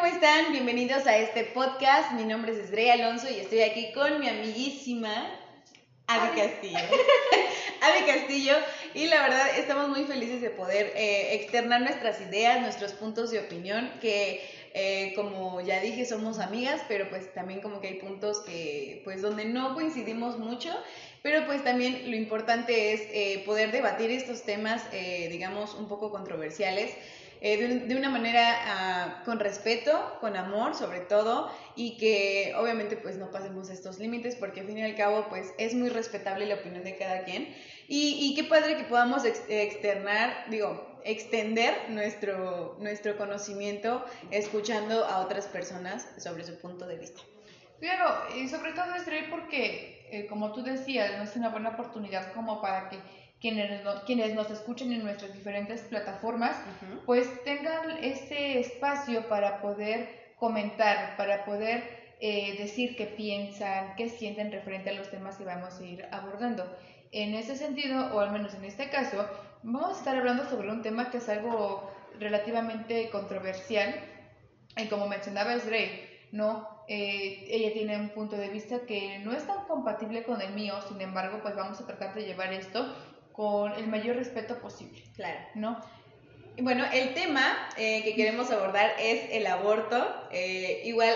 ¿cómo están? Bienvenidos a este podcast. Mi nombre es Estrella Alonso y estoy aquí con mi amiguísima Avi Castillo. Avi Castillo. Y la verdad estamos muy felices de poder eh, externar nuestras ideas, nuestros puntos de opinión, que eh, como ya dije somos amigas, pero pues también como que hay puntos que pues donde no coincidimos mucho. Pero pues también lo importante es eh, poder debatir estos temas, digamos, un poco controversiales. Eh, de, una manera ah, con respeto, con amor sobre todo, y que obviamente pues no pasemos estos límites porque al fin y al cabo pues es muy respetable la opinión de cada quien. Y, y qué padre que podamos externar, digo, extender nuestro, nuestro conocimiento escuchando a otras personas sobre su punto de vista. Claro, y sobre todo es porque, eh, como tú decías, no es una buena oportunidad como para que quienes, quienes nos escuchen en nuestras diferentes plataformas, pues tengan ese espacio para poder comentar, para poder eh, decir qué piensan, qué sienten referente a los temas que vamos a ir abordando. En ese sentido, o al menos en este caso, vamos a estar hablando sobre un tema que es algo relativamente controversial, y como mencionaba Esrey, ¿no? Eh, ella tiene un punto de vista que no es tan compatible con el mío, sin embargo, pues vamos a tratar de llevar esto con el mayor respeto posible. Claro. ¿No? Bueno, el tema eh, que queremos abordar es el aborto. Eh, igual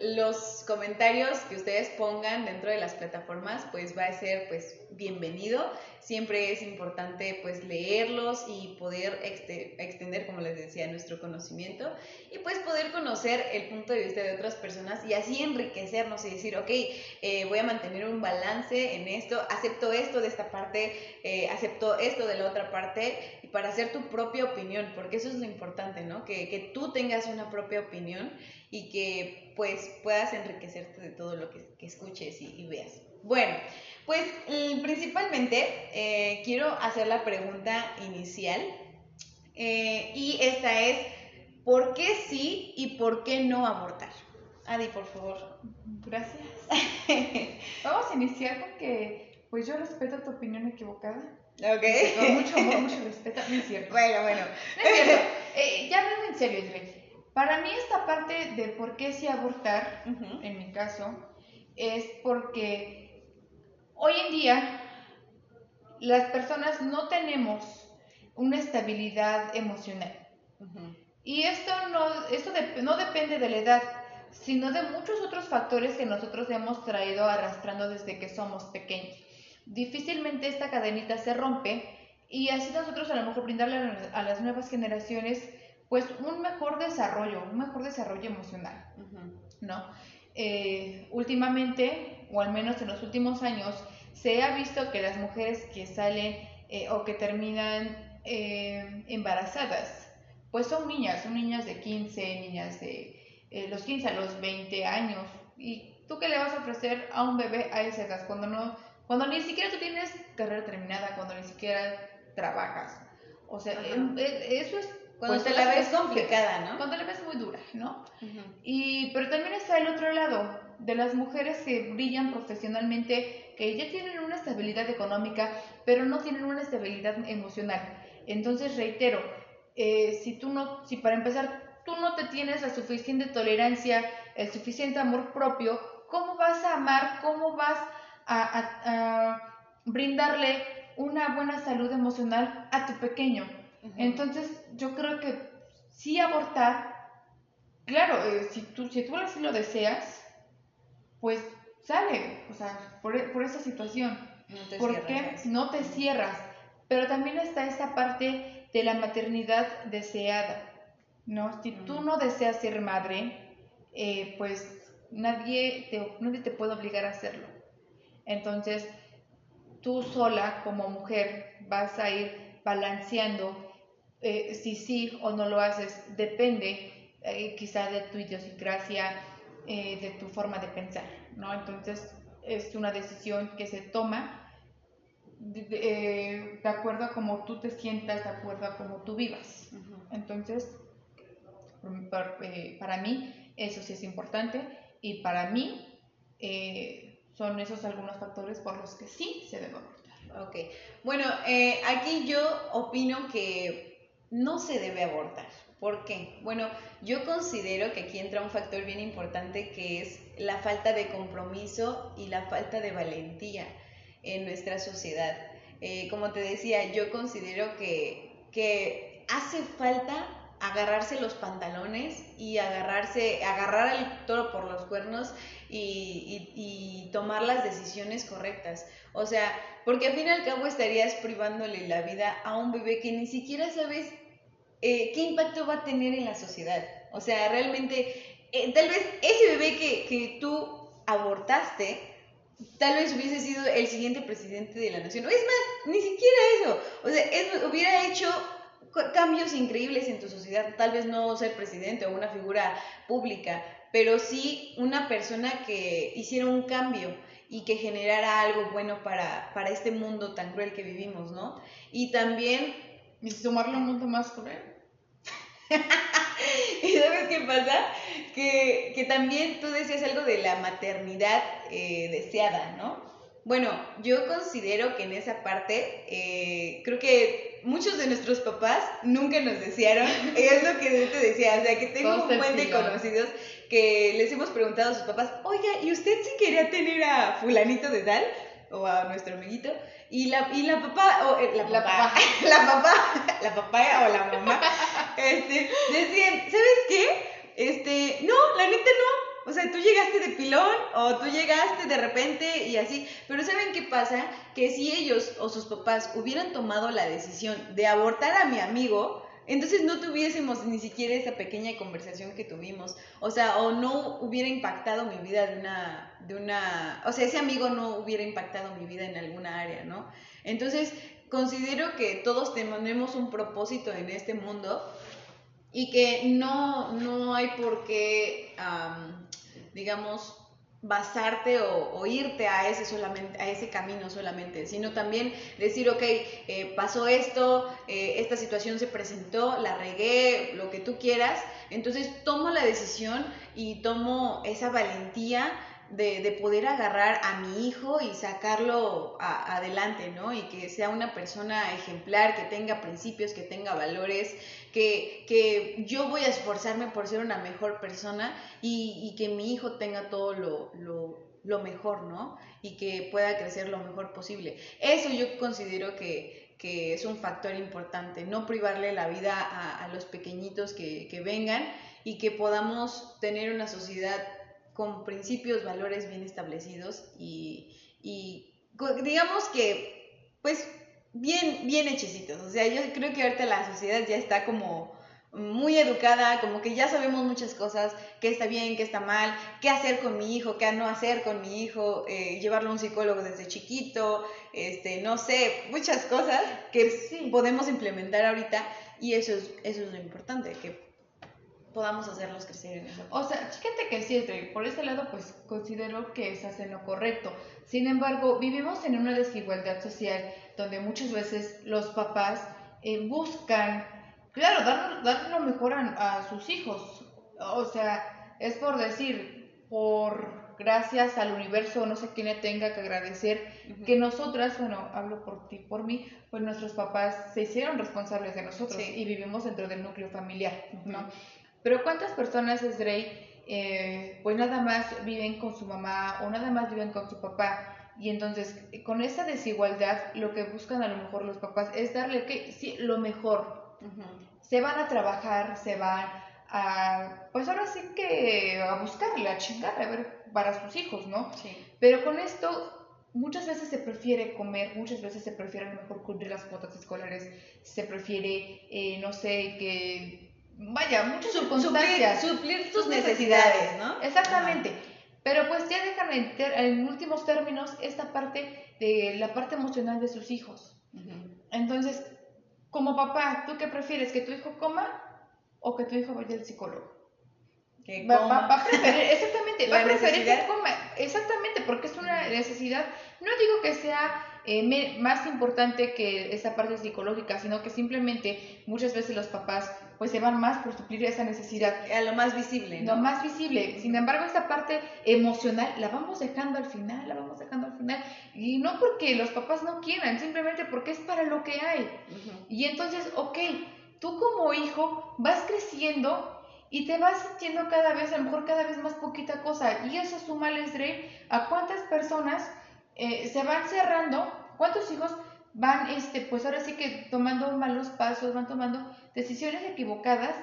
los comentarios que ustedes pongan dentro de las plataformas, pues va a ser pues bienvenido. Siempre es importante pues leerlos y poder extender, como les decía, nuestro conocimiento y pues poder conocer el punto de vista de otras personas y así enriquecernos y decir, ok, eh, voy a mantener un balance en esto, acepto esto de esta parte, eh, acepto esto de la otra parte y para hacer tu propia opinión, porque eso es lo importante, ¿no? Que, que tú tengas una propia opinión y que pues puedas enriquecerte de todo lo que, escuches y veas. Bueno, pues principalmente eh, quiero hacer la pregunta inicial eh, y esta es, ¿por qué sí y por qué no abortar? Adi, por favor. Gracias. Vamos a iniciar con que, pues yo respeto tu opinión equivocada. Ok. Con mucho amor, mucho respeto. No es cierto. Bueno, bueno. No es cierto. Eh, ya hablando en serio, Para mí esta parte de por qué sí abortar, en mi caso, es porque Hoy en día, las personas no tenemos una estabilidad emocional. Y esto, no, esto no depende de la edad, sino de muchos otros factores que nosotros hemos traído arrastrando desde que somos pequeños. Difícilmente esta cadenita se rompe y así nosotros a lo mejor brindarle a las nuevas generaciones pues un mejor desarrollo, un mejor desarrollo emocional, ¿no? Eh, últimamente, o al menos en los últimos años, se ha visto que las mujeres que salen eh, o que terminan eh, embarazadas, pues son niñas, son niñas de 15, niñas de eh, los 15 a los 20 años. ¿Y tú qué le vas a ofrecer a un bebé a esa edad? Cuando, no, cuando ni siquiera tú tienes carrera terminada, cuando ni siquiera trabajas. O sea, eso es cuando pues, te la ves complicada, ¿no? Cuando la ves muy dura, ¿no? y, pero también está el otro lado, de las mujeres que brillan profesionalmente, que ya tienen una estabilidad económica, pero no tienen una estabilidad emocional. Entonces, reitero, eh, si tú no, si para empezar tú no te tienes la suficiente tolerancia, el suficiente amor propio, ¿cómo vas a amar? ¿Cómo vas a, brindarle una buena salud emocional a tu pequeño? Entonces, yo creo que sí abortar, claro, eh, si, tú, si tú así lo deseas, pues sale, o sea, por, por esa situación. No porque no te cierras. Pero también está esta parte de la maternidad deseada, ¿no? Si tú no deseas ser madre, eh, pues nadie te, nadie te puede obligar a hacerlo. Entonces, tú sola como mujer vas a ir balanceando eh, si sí o no lo haces, depende eh, quizá de tu idiosincrasia, eh, de tu forma de pensar, ¿no? Entonces es una decisión que se toma de, acuerdo a cómo tú te sientas, de acuerdo a cómo tú vivas. Entonces, eh, para mí eso sí es importante y para mí son esos algunos factores por los que sí se debe abortar. Ok, bueno, aquí yo opino que no se debe abortar. ¿Por qué? Bueno, yo considero que aquí entra un factor bien importante que es la falta de compromiso y la falta de valentía en nuestra sociedad. Eh, como te decía, yo considero que, que hace falta agarrarse los pantalones y agarrarse, agarrar al toro por los cuernos y, y, tomar las decisiones correctas. O sea, porque al fin y al cabo estarías privándole la vida a un bebé que ni siquiera sabes eh, qué impacto va a tener en la sociedad. O sea, realmente, eh, tal vez ese bebé que, que tú abortaste, tal vez hubiese sido el siguiente presidente de la nación. Es más, ni siquiera eso. O sea, hubiera hecho cambios increíbles en tu sociedad. Tal vez no ser presidente o una figura pública, pero sí una persona que hiciera un cambio y que generara algo bueno para, para este mundo tan cruel que vivimos, ¿no? Y también... ¿Y sumarle un mundo más cruel? ¿Y sabes qué pasa? Que, que, también tú decías algo de la maternidad eh, deseada, ¿no? Bueno, yo considero que en esa parte, eh, creo que muchos de nuestros papás nunca nos desearon, es lo que te decía, o sea, que tengo un buen de conocidos que les hemos preguntado a sus papás, oiga, ¿y usted sí quería tener a fulanito de tal? O a nuestro amiguito. Y la, y la papá, o eh, la, papá, la papá, la papá o la mamá, este, decían, ¿sabes qué? Este, no, la neta no. O sea, tú llegaste de pilón o tú llegaste de repente y así. Pero ¿saben qué pasa? Que si ellos o sus papás hubieran tomado la decisión de abortar a mi amigo, entonces no tuviésemos ni siquiera esa pequeña conversación que tuvimos, o sea, o no hubiera impactado mi vida de una, de una, o sea, ese amigo no hubiera impactado mi vida en alguna área, ¿no? Entonces, considero que todos tenemos un propósito en este mundo y que no, no hay por qué, digamos, basarte o, irte a ese, solamente, a ese camino solamente, sino también decir, ok, eh, pasó esto, eh, esta situación se presentó, la regué, lo que tú quieras, entonces tomo la decisión y tomo esa valentía de, poder agarrar a mi hijo y sacarlo adelante, ¿no? Y que sea una persona ejemplar, que tenga principios, que tenga valores, que, que yo voy a esforzarme por ser una mejor persona y, que mi hijo tenga todo lo, lo, mejor, ¿no? Y que pueda crecer lo mejor posible. Eso yo considero que, que es un factor importante, no privarle la vida a, a los pequeñitos que, que vengan y que podamos tener una sociedad con principios, valores bien establecidos y, digamos que, pues, bien, bien hechecitos. O sea, yo creo que ahorita la sociedad ya está como muy educada, como que ya sabemos muchas cosas, qué está bien, qué está mal, qué hacer con mi hijo, qué no hacer con mi hijo, eh, llevarlo a un psicólogo desde chiquito, este, no sé, muchas cosas que podemos implementar ahorita y eso es, eso es lo importante, que podamos hacerlos crecer en eso. O sea, fíjate que sí, por ese lado, pues considero que es hacer lo correcto. Sin embargo, vivimos en una desigualdad social donde muchas veces los papás eh, buscan, claro, dar, dar, lo mejor a, sus hijos. O sea, es por decir, por gracias al universo, no sé quién le tenga que agradecer, que nosotras, bueno, hablo por ti, por mí, pues nuestros papás se hicieron responsables de nosotros y vivimos dentro del núcleo familiar, ¿no? Pero ¿cuántas personas, es eh, pues nada más viven con su mamá o nada más viven con su papá? Y entonces, con esa desigualdad, lo que buscan a lo mejor los papás es darle que sí, lo mejor. Se van a trabajar, se van a, pues ahora sí que a buscarle, a chingar, a ver, para sus hijos, ¿no? Sí. Pero con esto, muchas veces se prefiere comer, muchas veces se prefiere a lo mejor cubrir las cuotas escolares, se prefiere, eh, no sé, que vaya, muchas circunstancias. Suplir, sus necesidades, ¿no? Exactamente. Pero pues ya dejan en, en, últimos términos esta parte de la parte emocional de sus hijos. Entonces, como papá, ¿tú qué prefieres? ¿Que tu hijo coma o que tu hijo vaya al psicólogo? Que va, a preferir, exactamente, va a preferir que coma. Exactamente, porque es una necesidad. No digo que sea eh, más importante que esa parte psicológica, sino que simplemente muchas veces los papás pues se van más por suplir esa necesidad. A lo más visible. Lo más visible. Sin embargo, esta parte emocional la vamos dejando al final, la vamos dejando al final. Y no porque los papás no quieran, simplemente porque es para lo que hay. Y entonces, ok, tú como hijo vas creciendo y te vas sintiendo cada vez, a lo mejor cada vez más poquita cosa. Y eso suma, Drey, a cuántas personas eh, se van cerrando, cuántos hijos van, este, pues ahora sí que tomando malos pasos, van tomando decisiones equivocadas.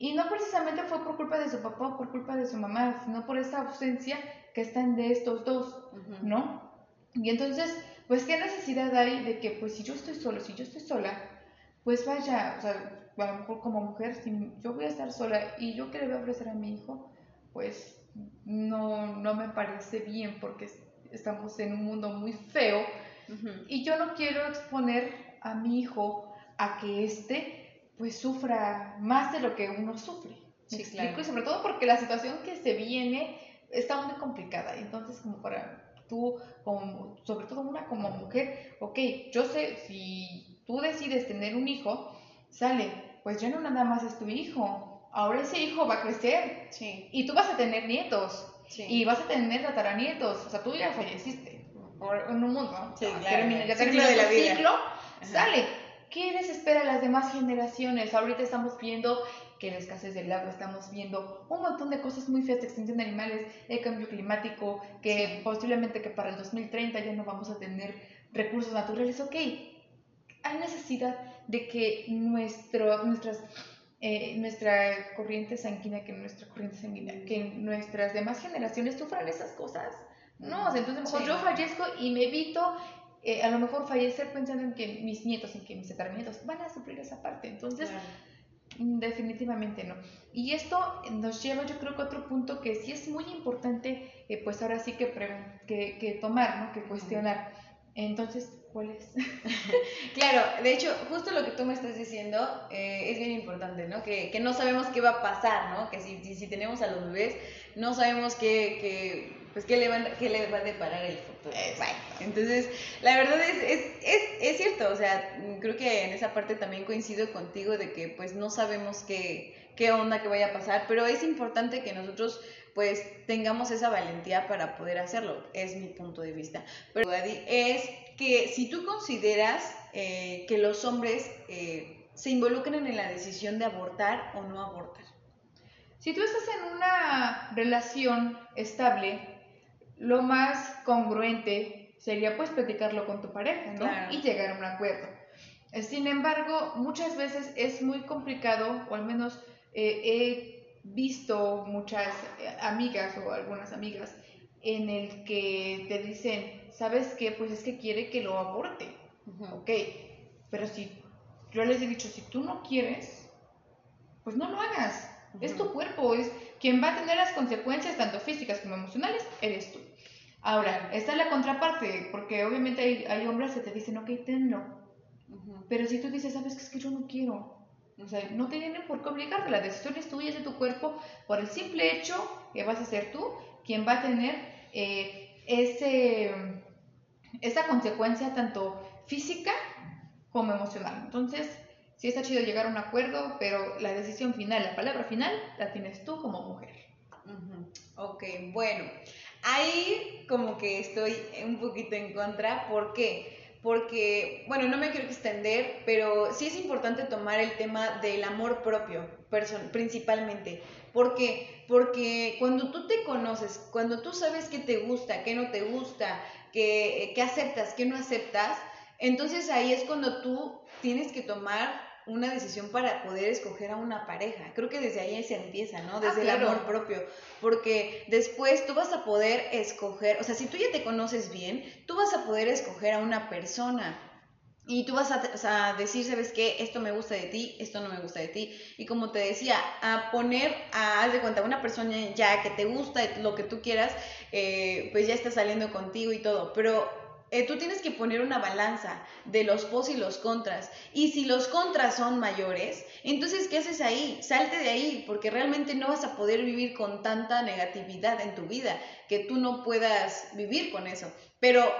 Y no precisamente fue por culpa de su papá o por culpa de su mamá, sino por esa ausencia que están de estos dos, ¿no? Y entonces, pues, ¿qué necesidad hay de que, pues, si yo estoy solo, si yo estoy sola, pues vaya, o sea, a lo mejor como mujer, si yo voy a estar sola y yo que le voy a ofrecer a mi hijo, pues no, no me parece bien porque estamos en un mundo muy feo y yo no quiero exponer a mi hijo a que éste pues sufra más de lo que uno sufre. Sí, claro. Y sobre todo porque la situación que se viene está muy complicada. Entonces, como para tú, como, sobre todo una como mujer, ok, yo sé, si tú decides tener un hijo, sale, pues ya no nada más es tu hijo, ahora ese hijo va a crecer sí. y tú vas a tener nietos sí. y vas a tener tataranietos, o sea, tú ya falleciste en un mundo, sí, claro. ya termina de la vida. ciclo, sale. ¿Qué les espera a las demás generaciones? Ahorita estamos viendo que la escasez del agua, estamos viendo un montón de cosas muy feas, extinción de animales, el cambio climático, que posiblemente que para el 2030 ya no vamos a tener recursos naturales. Ok, hay necesidad de que nuestro, nuestras, eh, nuestra corriente sanguínea, que nuestra corriente sanguínea, que nuestras demás generaciones sufran esas cosas. No, entonces mejor yo fallezco y me evito eh, a lo mejor fallecer pensando en que mis nietos, en que mis nietos van a sufrir esa parte. Entonces, definitivamente no. Y esto nos lleva, yo creo que a otro punto que sí es muy importante, eh, pues ahora sí que, que, que tomar, ¿no? Que cuestionar. Entonces, ¿cuál es? claro, de hecho, justo lo que tú me estás diciendo eh, es bien importante, ¿no? Que, que, no sabemos qué va a pasar, ¿no? Que si, si, tenemos a los bebés, no sabemos qué, qué pues, qué le, va, qué le va a deparar el futuro. Entonces, la verdad es, es, es, es, cierto, o sea, creo que en esa parte también coincido contigo de que pues no sabemos qué, qué onda que vaya a pasar, pero es importante que nosotros pues tengamos esa valentía para poder hacerlo, es mi punto de vista. Pero Daddy, es que si tú consideras eh, que los hombres eh, se involucren en la decisión de abortar o no abortar. Si tú estás en una relación estable, lo más congruente sería pues platicarlo con tu pareja, ¿no? Y llegar a un acuerdo. Sin embargo, muchas veces es muy complicado, o al menos eh, he visto muchas eh, amigas o algunas amigas en el que te dicen, ¿sabes qué? Pues es que quiere que lo aborte. Ok, pero si yo les he dicho, si tú no quieres, pues no lo hagas. Es tu cuerpo, es quien va a tener las consecuencias tanto físicas como emocionales, eres tú. Ahora, esta es la contraparte, porque obviamente hay, hay hombres que te dicen, ok, tenlo. Pero si tú dices, sabes que es que yo no quiero, o sea, no te tienen por qué obligarte, la decisión es tuya, es de tu cuerpo, por el simple hecho que vas a ser tú quien va a tener eh, ese, esa consecuencia tanto física como emocional. Entonces, sí está chido llegar a un acuerdo, pero la decisión final, la palabra final, la tienes tú como mujer. Ok, bueno, ahí como que estoy un poquito en contra, ¿por qué? Porque, bueno, no me quiero extender, pero sí es importante tomar el tema del amor propio, principalmente. ¿Por qué? Porque cuando tú te conoces, cuando tú sabes qué te gusta, qué no te gusta, qué, qué aceptas, qué no aceptas, entonces ahí es cuando tú tienes que tomar una decisión para poder escoger a una pareja. Creo que desde ahí se empieza, ¿no? Ah, desde el amor propio. Porque después tú vas a poder escoger, o sea, si tú ya te conoces bien, tú vas a poder escoger a una persona. Y tú vas a, decir, ¿sabes qué? Esto me gusta de ti, esto no me gusta de ti. Y como te decía, a poner, a, haz de cuenta, una persona ya que te gusta, lo que tú quieras, eh, pues ya está saliendo contigo y todo. Pero eh, tú tienes que poner una balanza de los pos y los contras. Y si los contras son mayores, entonces, ¿qué haces ahí? Salte de ahí, porque realmente no vas a poder vivir con tanta negatividad en tu vida, que tú no puedas vivir con eso. Pero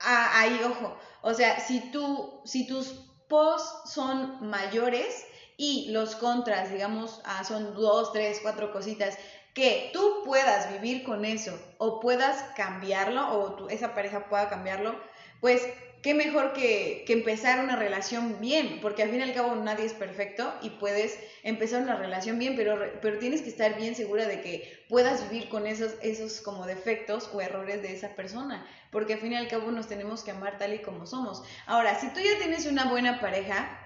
ahí, ojo, o sea, si, tú, si tus pos son mayores y los contras, digamos, ah, son dos, tres, cuatro cositas, que tú puedas vivir con eso o puedas cambiarlo o esa pareja pueda cambiarlo, pues qué mejor que, que, empezar una relación bien, porque al fin y al cabo nadie es perfecto y puedes empezar una relación bien, pero, pero tienes que estar bien segura de que puedas vivir con esos, esos como defectos o errores de esa persona, porque al fin y al cabo nos tenemos que amar tal y como somos. Ahora, si tú ya tienes una buena pareja,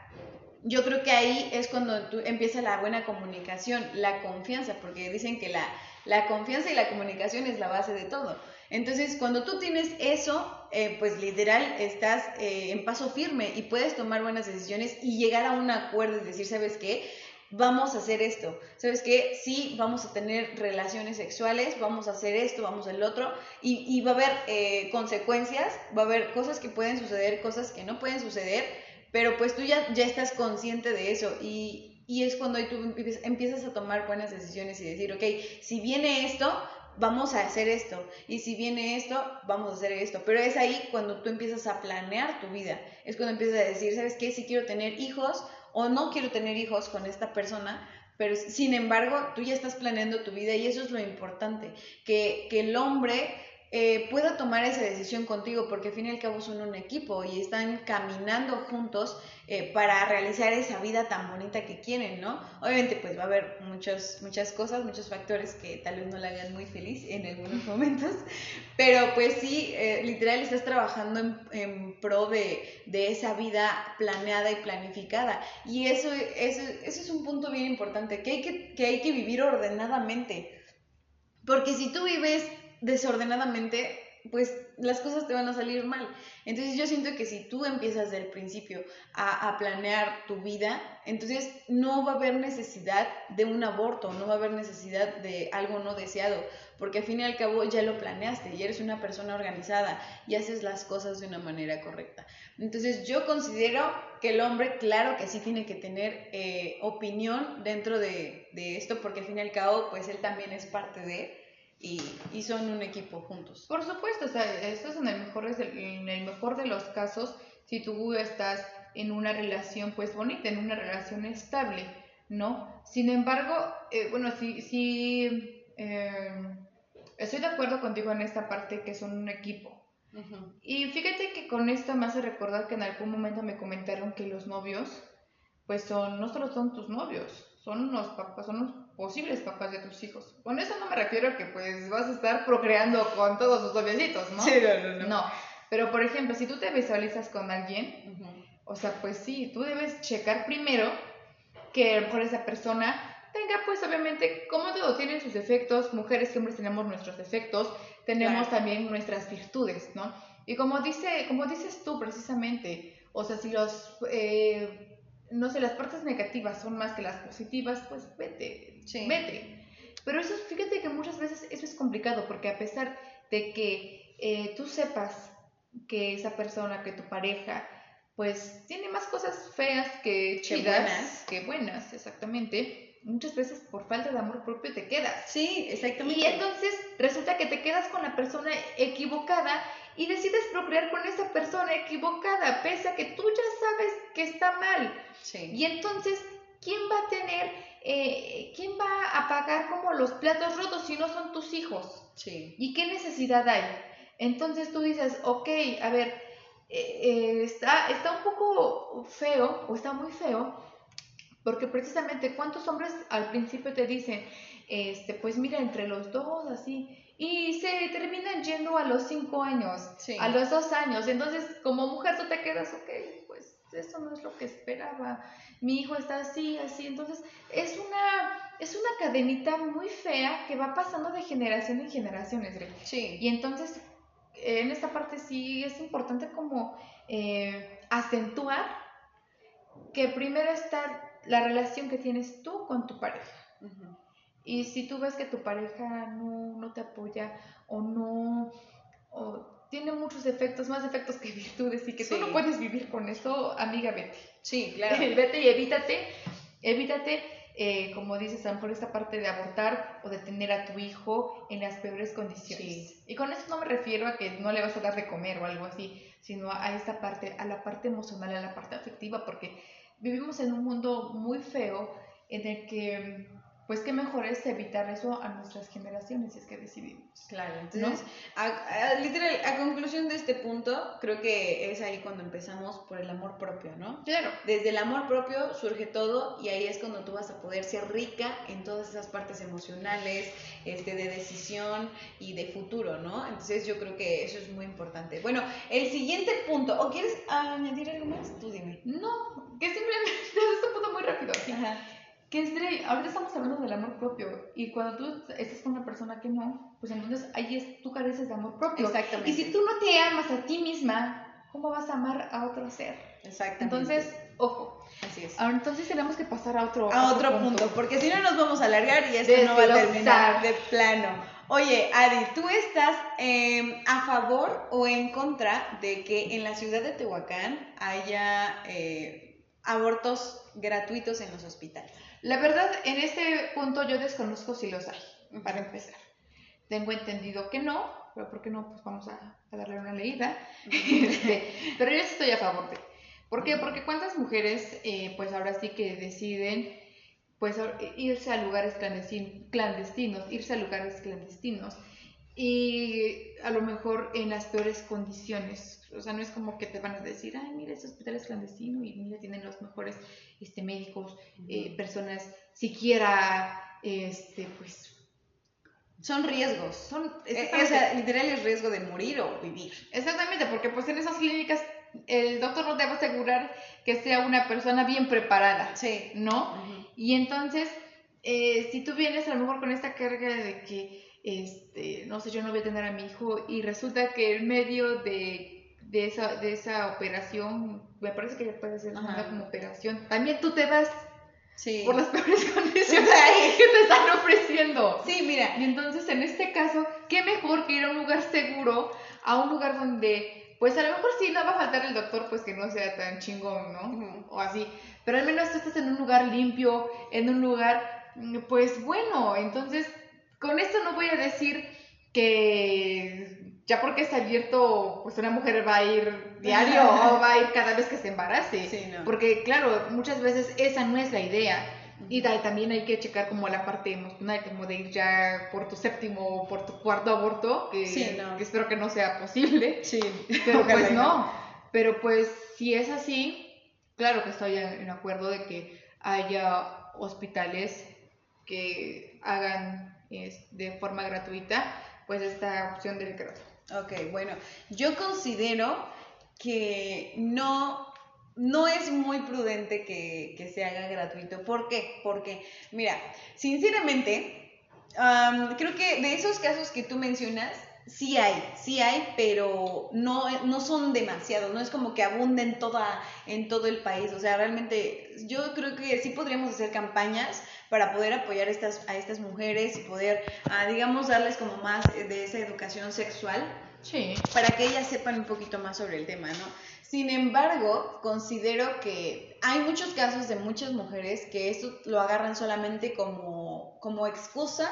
yo creo que ahí es cuando tú empieza la buena comunicación, la confianza, porque dicen que la, la confianza y la comunicación es la base de todo. Entonces, cuando tú tienes eso, eh, pues literal estás eh, en paso firme y puedes tomar buenas decisiones y llegar a un acuerdo y decir, ¿sabes qué? Vamos a hacer esto, ¿sabes qué? Sí, vamos a tener relaciones sexuales, vamos a hacer esto, vamos al otro, y, y va a haber eh, consecuencias, va a haber cosas que pueden suceder, cosas que no pueden suceder, pero pues tú ya, ya estás consciente de eso y, y es cuando tú empiezas a tomar buenas decisiones y decir, ok, si viene esto, vamos a hacer esto. Y si viene esto, vamos a hacer esto. Pero es ahí cuando tú empiezas a planear tu vida. Es cuando empiezas a decir, ¿sabes qué? Si quiero tener hijos o no quiero tener hijos con esta persona. Pero sin embargo, tú ya estás planeando tu vida y eso es lo importante. Que, que el hombre eh, pueda tomar esa decisión contigo, porque al fin y al cabo son un equipo y están caminando juntos eh, para realizar esa vida tan bonita que quieren, ¿no? Obviamente pues va a haber muchos, muchas cosas, muchos factores que tal vez no la hagan muy feliz en algunos momentos, pero pues sí, eh, literal estás trabajando en, en pro de, de, esa vida planeada y planificada y eso, eso, eso es un punto bien importante, que hay que, que hay que vivir ordenadamente. Porque si tú vives desordenadamente, pues las cosas te van a salir mal. Entonces yo siento que si tú empiezas desde el principio a, planear tu vida, entonces no va a haber necesidad de un aborto, no va a haber necesidad de algo no deseado, porque al fin y al cabo ya lo planeaste y eres una persona organizada y haces las cosas de una manera correcta. Entonces yo considero que el hombre, claro que sí tiene que tener eh, opinión dentro de, de esto, porque al fin y al cabo, pues él también es parte de y, y, son un equipo juntos. Por supuesto, o sea, esto es en el mejor, en el mejor de los casos si tú estás en una relación pues bonita, en una relación estable, ¿no? Sin embargo, eh, bueno, sí, sí eh, estoy de acuerdo contigo en esta parte que son un equipo. Y fíjate que con esto me hace recordar que en algún momento me comentaron que los novios, pues son, no solo son tus novios, son los papás, son los posibles papás de tus hijos. Con eso no me refiero a que pues vas a estar procreando con todos tus noviecitos, ¿no? Sí, no, no, no. No, pero por ejemplo, si tú te visualizas con alguien, o sea, pues sí, tú debes checar primero que por esa persona tenga pues obviamente, como todo, tienen sus defectos, mujeres y hombres tenemos nuestros defectos, tenemos también nuestras virtudes, ¿no? Y como, dice, como dices tú precisamente, o sea, si los... Eh, no sé, las partes negativas son más que las positivas, pues vete, vete. Pero eso, fíjate que muchas veces eso es complicado, porque a pesar de que eh, tú sepas que esa persona, que tu pareja, pues tiene más cosas feas que chidas, buenas. que buenas, exactamente, muchas veces por falta de amor propio te quedas. Sí, exactamente. Y entonces resulta que te quedas con la persona equivocada y decides procrear con esa persona equivocada, pese a que tú ya sabes que está mal. Sí. Y entonces, ¿quién va a tener, eh, quién va a pagar como los platos rotos si no son tus hijos? Sí. ¿Y qué necesidad hay? Entonces tú dices, ok, a ver, eh, eh, está, está un poco feo, o está muy feo, porque precisamente cuántos hombres al principio te dicen, este, pues mira, entre los dos, así, y se terminan yendo a los cinco años, a los dos años. Entonces, como mujer tú te quedas, ok, pues eso no es lo que esperaba. Mi hijo está así, así. Entonces, es una, es una cadenita muy fea que va pasando de generación en generación, Sí. Y entonces, en esta parte sí es importante como eh, acentuar que primero está la relación que tienes tú con tu pareja. Y si tú ves que tu pareja no, no te apoya o no, o tiene muchos defectos, más defectos que virtudes y que tú no puedes vivir con eso, amiga, vete. Sí, claro. vete y evítate, evítate, eh, como dices, a lo mejor esta parte de abortar o de tener a tu hijo en las peores condiciones. Y con eso no me refiero a que no le vas a dar de comer o algo así, sino a esta parte, a la parte emocional, a la parte afectiva, porque vivimos en un mundo muy feo en el que pues qué mejor es evitar eso a nuestras generaciones si es que decidimos. Claro, entonces, a, literal, a conclusión de este punto, creo que es ahí cuando empezamos por el amor propio, ¿no? Claro. Desde el amor propio surge todo y ahí es cuando tú vas a poder ser rica en todas esas partes emocionales, este, de decisión y de futuro, ¿no? Entonces yo creo que eso es muy importante. Bueno, el siguiente punto, ¿o quieres añadir algo más? Tú dime. No, que simplemente es un punto muy rápido. Ajá que es ahorita estamos hablando del amor propio y cuando tú estás con una persona que no, pues entonces ahí es, tú careces de amor propio. Exactamente. Y si tú no te amas a ti misma, ¿cómo vas a amar a otro ser? Exactamente. Entonces, ojo. Así es. Ahora, entonces tenemos que pasar a otro, a otro, punto. porque si no nos vamos a alargar y esto no va a terminar de plano. Oye, Adi, ¿tú estás em, a favor o en contra de que en la ciudad de Tehuacán haya eh, abortos gratuitos en los hospitales? La verdad, en este punto yo desconozco si los hay, para empezar. Tengo entendido que no, pero ¿por qué no? Pues vamos a, darle una leída. Este, pero yo estoy a favor de. ¿Por qué? Porque cuántas mujeres, eh, pues ahora sí que deciden pues irse a lugares clandestinos, irse a lugares clandestinos y a lo mejor en las peores condiciones. O sea, no es como que te van a decir, ay, mira, ese hospital es clandestino y mira, tienen los mejores este, médicos, eh, personas, siquiera, este, pues... Son riesgos. Son, eh, o sea, literal es riesgo de morir o vivir. Exactamente, porque pues en esas clínicas el doctor no te va a asegurar que sea una persona bien preparada. Sí. ¿No? Y entonces, eh, si tú vienes a lo mejor con esta carga de que este, no sé, yo no voy a tener a mi hijo y resulta que en medio de, de, esa, de esa operación, me parece que ya puede ser una como operación, también tú te vas por las peores condiciones que te están ofreciendo. Sí, mira. Y entonces en este caso, ¿qué mejor que ir a un lugar seguro, a un lugar donde, pues a lo mejor sí no va a faltar el doctor, pues que no sea tan chingón, ¿no? O así. Pero al menos tú estás en un lugar limpio, en un lugar, pues bueno, entonces con esto no voy a decir que ya porque está abierto, pues una mujer va a ir diario o va a ir cada vez que se embarace. Porque claro, muchas veces esa no es la idea. Y también hay que checar como la parte emocional, como de ir ya por tu séptimo o por tu cuarto aborto, que, espero que no sea posible. Sí, pero pues no. Pero pues si es así, claro que estoy en acuerdo de que haya hospitales que hagan de forma gratuita, pues esta opción del grado. Ok, bueno, yo considero que no, no es muy prudente que, que se haga gratuito. ¿Por qué? Porque, mira, sinceramente, creo que de esos casos que tú mencionas, sí hay, sí hay, pero no, no son demasiados, no es como que abunden toda, en todo el país. O sea, realmente yo creo que sí podríamos hacer campañas para poder apoyar estas, a estas mujeres y poder, ah, digamos, darles como más de esa educación sexual. Sí. Para que ellas sepan un poquito más sobre el tema, ¿no? Sin embargo, considero que hay muchos casos de muchas mujeres que esto lo agarran solamente como, como excusa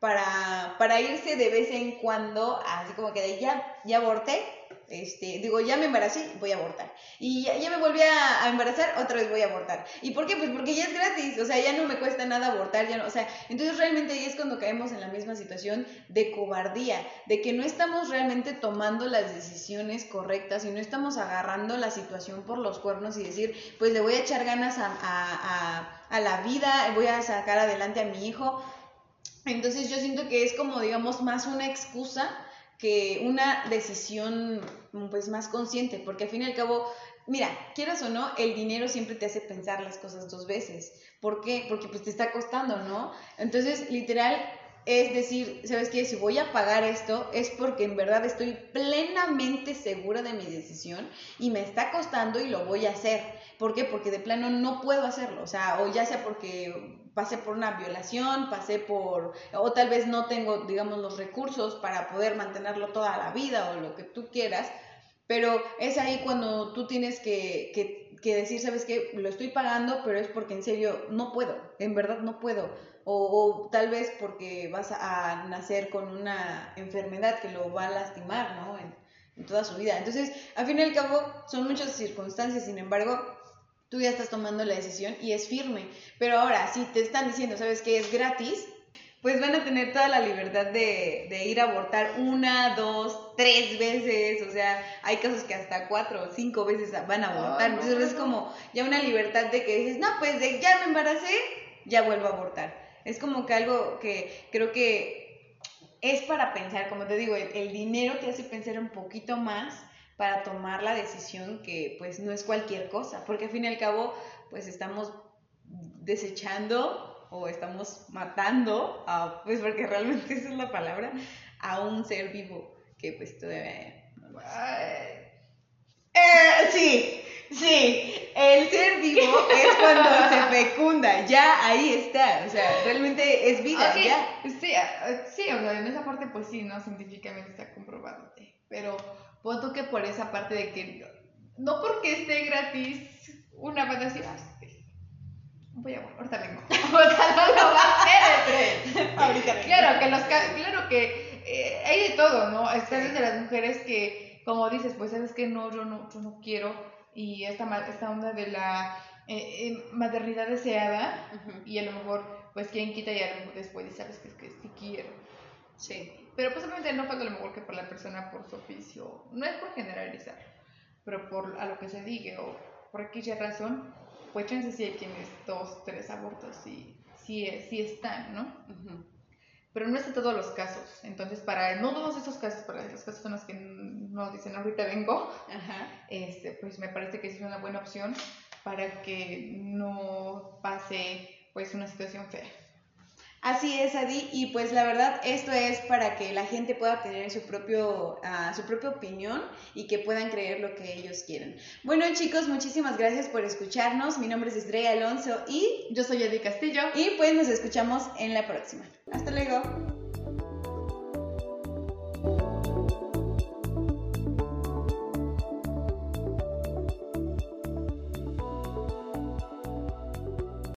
para, para irse de vez en cuando, así como que de ya, ya aborté, este, digo, ya me embaracé, voy a abortar. Y ya, me volví a, embarazar, otra vez voy a abortar. ¿Y por qué? Pues porque ya es gratis, o sea, ya no me cuesta nada abortar, ya no, o sea, entonces realmente ahí es cuando caemos en la misma situación de cobardía, de que no estamos realmente tomando las decisiones correctas y no estamos agarrando la situación por los cuernos y decir, pues le voy a echar ganas a, a, a la vida, voy a sacar adelante a mi hijo. Entonces yo siento que es como, digamos, más una excusa que una decisión pues más consciente, porque al fin y al cabo, mira, quieras o no, el dinero siempre te hace pensar las cosas dos veces. ¿Por qué? Porque pues te está costando, ¿no? Entonces, literal, es decir, ¿sabes qué? Si voy a pagar esto es porque en verdad estoy plenamente segura de mi decisión y me está costando y lo voy a hacer. ¿Por qué? Porque de plano no puedo hacerlo. O sea, o ya sea porque pasé por una violación, pasé por, o tal vez no tengo, digamos, los recursos para poder mantenerlo toda la vida o lo que tú quieras, pero es ahí cuando tú tienes que, decir, ¿sabes qué? Lo estoy pagando, pero es porque en serio no puedo, en verdad no puedo. O, tal vez porque vas a, nacer con una enfermedad que lo va a lastimar, ¿no? En, en toda su vida. Entonces, al fin y al cabo, son muchas circunstancias, sin embargo, tú ya estás tomando la decisión y es firme. Pero ahora, si te están diciendo, ¿sabes qué? Es gratis, pues van a tener toda la libertad de, de, ir a abortar una, dos, tres veces, o sea, hay casos que hasta cuatro o cinco veces van a abortar, entonces es como ya una libertad de que dices, no, pues de ya me embaracé, ya vuelvo a abortar. Es como que algo que creo que es para pensar, como te digo, el, dinero te hace pensar un poquito más para tomar la decisión que pues no es cualquier cosa, porque al fin y al cabo pues estamos desechando o estamos matando, a, pues porque realmente esa es la palabra, a un ser vivo que pues todavía... Eh, sí, sí, el ser vivo es cuando se fecunda, ya ahí está, o sea, realmente es vida, ya. Sí, sí, o sea, en esa parte pues sí, no, científicamente está comprobado, pero punto que por esa parte de que no porque esté gratis, una va a decir, voy a, ahorita vengo. o sea, no lo va a hacer ahorita vengo. Claro que, los, claro que eh, hay de todo, ¿no? Están de las mujeres que, como dices, pues sabes que no, yo no, yo no quiero. Y esta, esta onda de la eh, eh, maternidad deseada, y a lo mejor, pues quien quita y a lo mejor después, sabes que es que sí quiero. Sí. Pero pues obviamente no falta lo mejor que por la persona por su oficio. No es por generalizar, pero por a lo que se diga o por aquella razón, pues chance sí hay quienes dos, tres abortos sí, sí, sí están, ¿no? Pero no es en todos los casos. Entonces, para no todos esos casos, para las personas que nos dicen ahorita vengo, Este, pues me parece que es una buena opción para que no pase pues una situación fea. Así es, Adi, y pues la verdad esto es para que la gente pueda tener su, propio, uh, su propia opinión y que puedan creer lo que ellos quieren. Bueno chicos, muchísimas gracias por escucharnos. Mi nombre es Estrella Alonso y yo soy Adi Castillo. Y pues nos escuchamos en la próxima. Hasta luego.